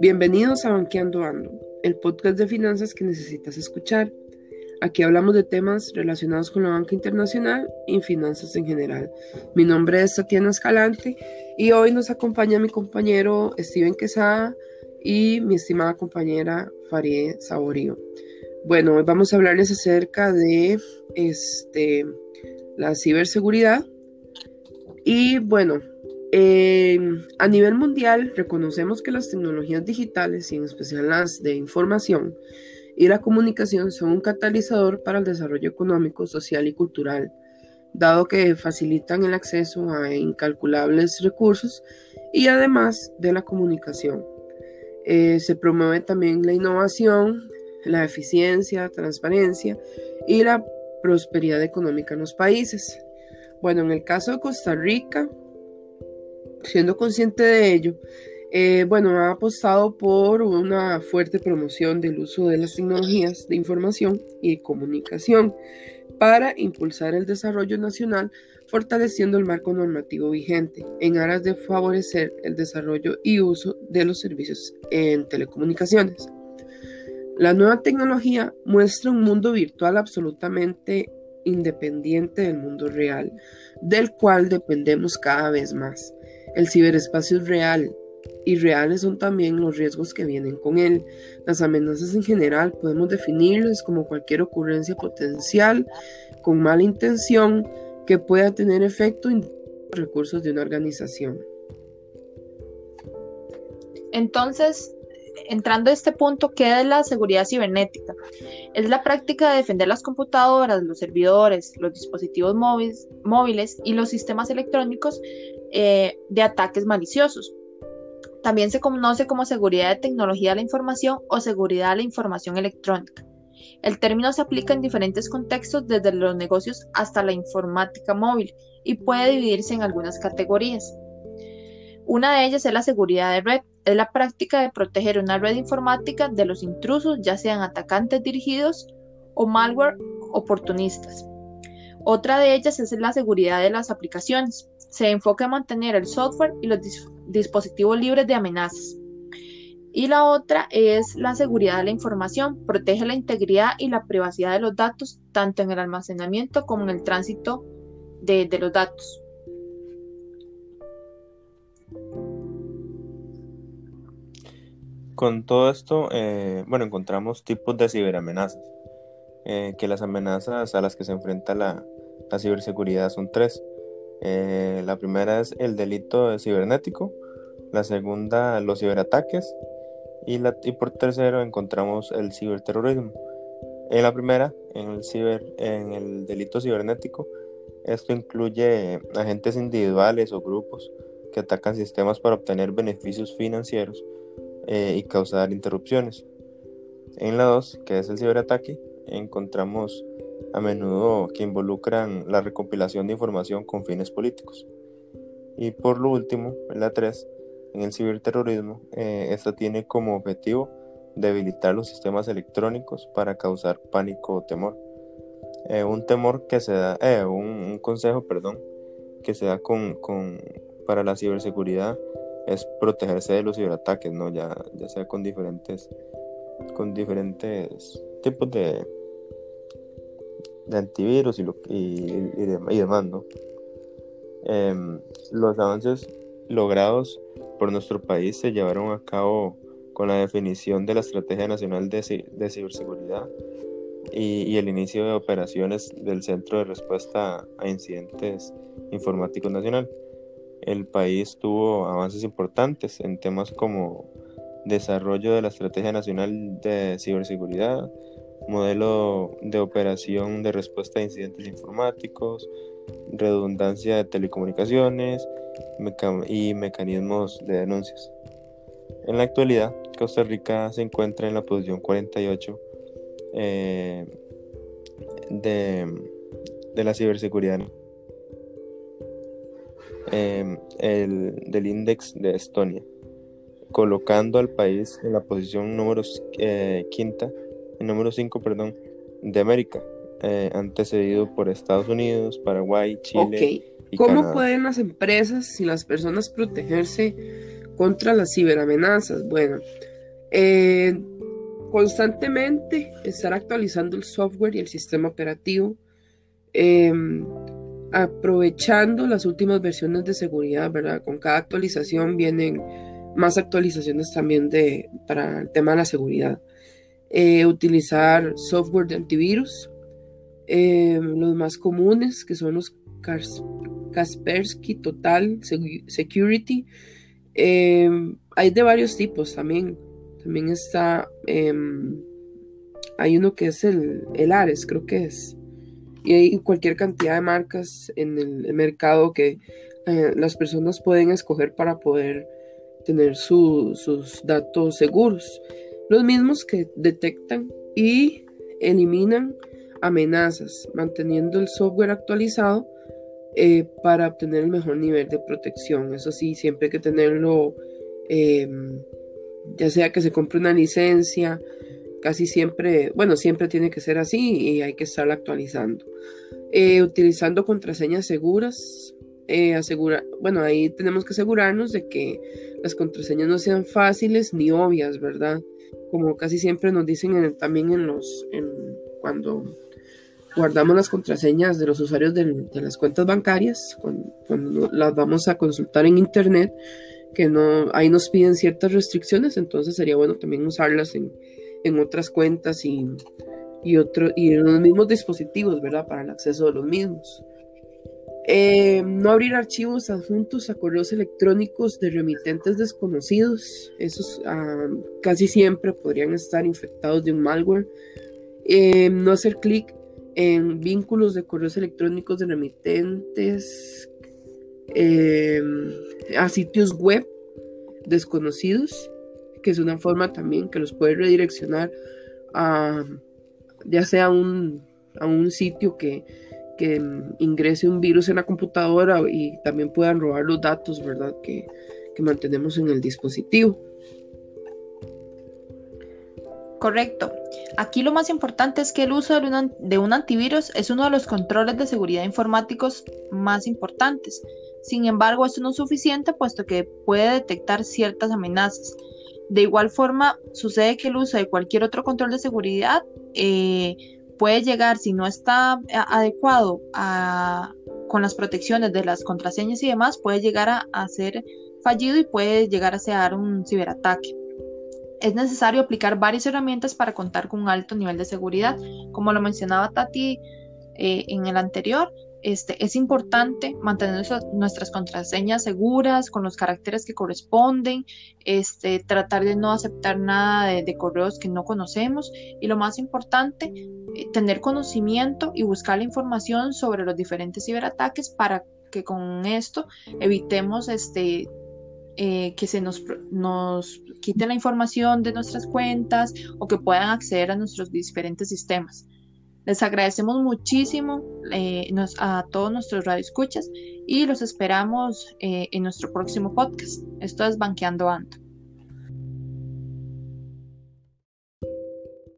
Bienvenidos a Banqueando Ando, el podcast de finanzas que necesitas escuchar. Aquí hablamos de temas relacionados con la banca internacional y finanzas en general. Mi nombre es Tatiana Escalante y hoy nos acompaña mi compañero Steven Quesada y mi estimada compañera Farid Saborío. Bueno, hoy vamos a hablarles acerca de este, la ciberseguridad. Y bueno, a nivel mundial reconocemos que las tecnologías digitales y en especial las de información y la comunicación son un catalizador para el desarrollo económico, social y cultural, dado que facilitan el acceso a incalculables recursos y además de la comunicación. Eh, se promueve también la innovación, la eficiencia, transparencia y la prosperidad económica en los países. Bueno, en el caso de Costa Rica, siendo consciente de ello, eh, bueno, ha apostado por una fuerte promoción del uso de las tecnologías de información y comunicación para impulsar el desarrollo nacional, fortaleciendo el marco normativo vigente en aras de favorecer el desarrollo y uso de los servicios en telecomunicaciones. La nueva tecnología muestra un mundo virtual absolutamente independiente del mundo real, del cual dependemos cada vez más. El ciberespacio es real y reales son también los riesgos que vienen con él. Las amenazas en general podemos definirlas como cualquier ocurrencia potencial con mala intención que pueda tener efecto en los recursos de una organización. Entonces, entrando a este punto, ¿qué es la seguridad cibernética? Es la práctica de defender las computadoras, los servidores, los dispositivos móviles, móviles y los sistemas electrónicos eh, de ataques maliciosos. También se conoce como seguridad de tecnología de la información o seguridad de la información electrónica. El término se aplica en diferentes contextos, desde los negocios hasta la informática móvil, y puede dividirse en algunas categorías. Una de ellas es la seguridad de red, es la práctica de proteger una red informática de los intrusos, ya sean atacantes dirigidos o malware oportunistas. Otra de ellas es la seguridad de las aplicaciones. Se enfoca en mantener el software y los dispositivos libres de amenazas. Y la otra es la seguridad de la información. Protege la integridad y la privacidad de los datos, tanto en el almacenamiento como en el tránsito de, los datos. Con todo esto, eh, bueno, encontramos tipos de ciberamenazas, eh, que las amenazas a las que se enfrenta la, ciberseguridad son tres. Eh, la primera es el delito cibernético, la segunda los ciberataques y, la, y por tercero encontramos el ciberterrorismo. En la primera, en el, ciber, en el delito cibernético, esto incluye agentes individuales o grupos que atacan sistemas para obtener beneficios financieros eh, y causar interrupciones. En la 2, que es el ciberataque, encontramos a menudo que involucran la recopilación de información con fines políticos. Y por último, la 3, en el ciberterrorismo, eh, esta tiene como objetivo debilitar los sistemas electrónicos para causar pánico o temor. Eh, un temor que se da, un, consejo, perdón, que se da con, con, para la ciberseguridad es protegerse de los ciberataques, ¿no? Ya, ya sea con diferentes, con diferentes tipos de, de antivirus y, lo, y, demás, ¿no? Em, los avances logrados por nuestro país se llevaron a cabo con la definición de la Estrategia Nacional de, de Ciberseguridad y, y, el inicio de operaciones del Centro de Respuesta a Incidentes Informáticos Nacional el país tuvo avances importantes en temas como desarrollo de la Estrategia Nacional de Ciberseguridad, modelo de operación de respuesta a incidentes informáticos, redundancia de telecomunicaciones y mecanismos de denuncias. En la actualidad, Costa Rica se encuentra en la posición 48 eh, de, de la ciberseguridad Em, el, del índice de Estonia, colocando al país en la posición número eh, quinta, número 5, perdón, de América, eh, antecedido por Estados Unidos, Paraguay, Chile, ¿Cómo pueden las empresas y las personas protegerse contra las ciberamenazas? Bueno, eh, constantemente estar actualizando el software y el sistema operativo, em, aprovechando las últimas versiones de seguridad, ¿verdad? Con cada actualización vienen más actualizaciones también de, para el tema de la seguridad. Eh, utilizar software de antivirus, em, los más comunes que son los Kaspersky Total Security. Em, hay de varios tipos también. También está, em, hay uno que es el, el, Ares, creo que es. Y hay cualquier cantidad de marcas en el, mercado que eh, las personas pueden escoger para poder tener sus datos seguros. Los mismos que detectan y eliminan amenazas, manteniendo el software actualizado eh, para obtener el mejor nivel de protección. Eso sí, siempre hay que tenerlo, em, ya sea que se compre una licencia, casi siempre, bueno, siempre tiene que ser así y hay que estarla actualizando. Eh, utilizando contraseñas seguras, eh, bueno, ahí tenemos que asegurarnos de que las contraseñas no sean fáciles ni obvias, ¿verdad? Como casi siempre nos dicen también en los, en, cuando guardamos las contraseñas de los usuarios de, las cuentas bancarias cuando, las vamos a consultar en internet que no ahí nos piden ciertas restricciones entonces sería bueno también usarlas en, otras cuentas y, y, y en los mismos dispositivos verdad para el acceso de los mismos eh, no abrir archivos adjuntos a correos electrónicos de remitentes desconocidos. Esos ah, casi siempre podrían estar infectados de un malware. Eh, no hacer clic en vínculos de correos electrónicos de remitentes eh, a sitios web desconocidos, que es una forma también que los puede redireccionar a ya sea un, a un sitio que, que ingrese un virus en la computadora y también puedan robar los datos, ¿verdad? Que, que mantenemos en el dispositivo. Correcto. Aquí lo más importante es que el uso de un, antivirus es uno de los controles de seguridad informáticos más importantes. Sin embargo, esto no es suficiente puesto que puede detectar ciertas amenazas. De igual forma, sucede que el uso de cualquier otro control de seguridad eh, puede llegar, si no está adecuado con las protecciones de las contraseñas y demás, puede llegar a, a ser fallido y puede llegar a ser un ciberataque es necesario aplicar varias herramientas para contar con un alto nivel de seguridad. Como lo mencionaba Tati eh, en el anterior, este, es importante mantener nuestras contraseñas seguras con los caracteres que corresponden, este, tratar de no aceptar nada de, correos que no conocemos y lo más importante, eh, tener conocimiento y buscar la información sobre los diferentes ciberataques para que con esto evitemos este, eh, que se nos, nos quiten la información de nuestras cuentas o que puedan acceder a nuestros diferentes sistemas. Les agradecemos muchísimo eh, a todos nuestros radioescuchas y los esperamos eh, en nuestro próximo podcast. Esto es Banqueando Ando.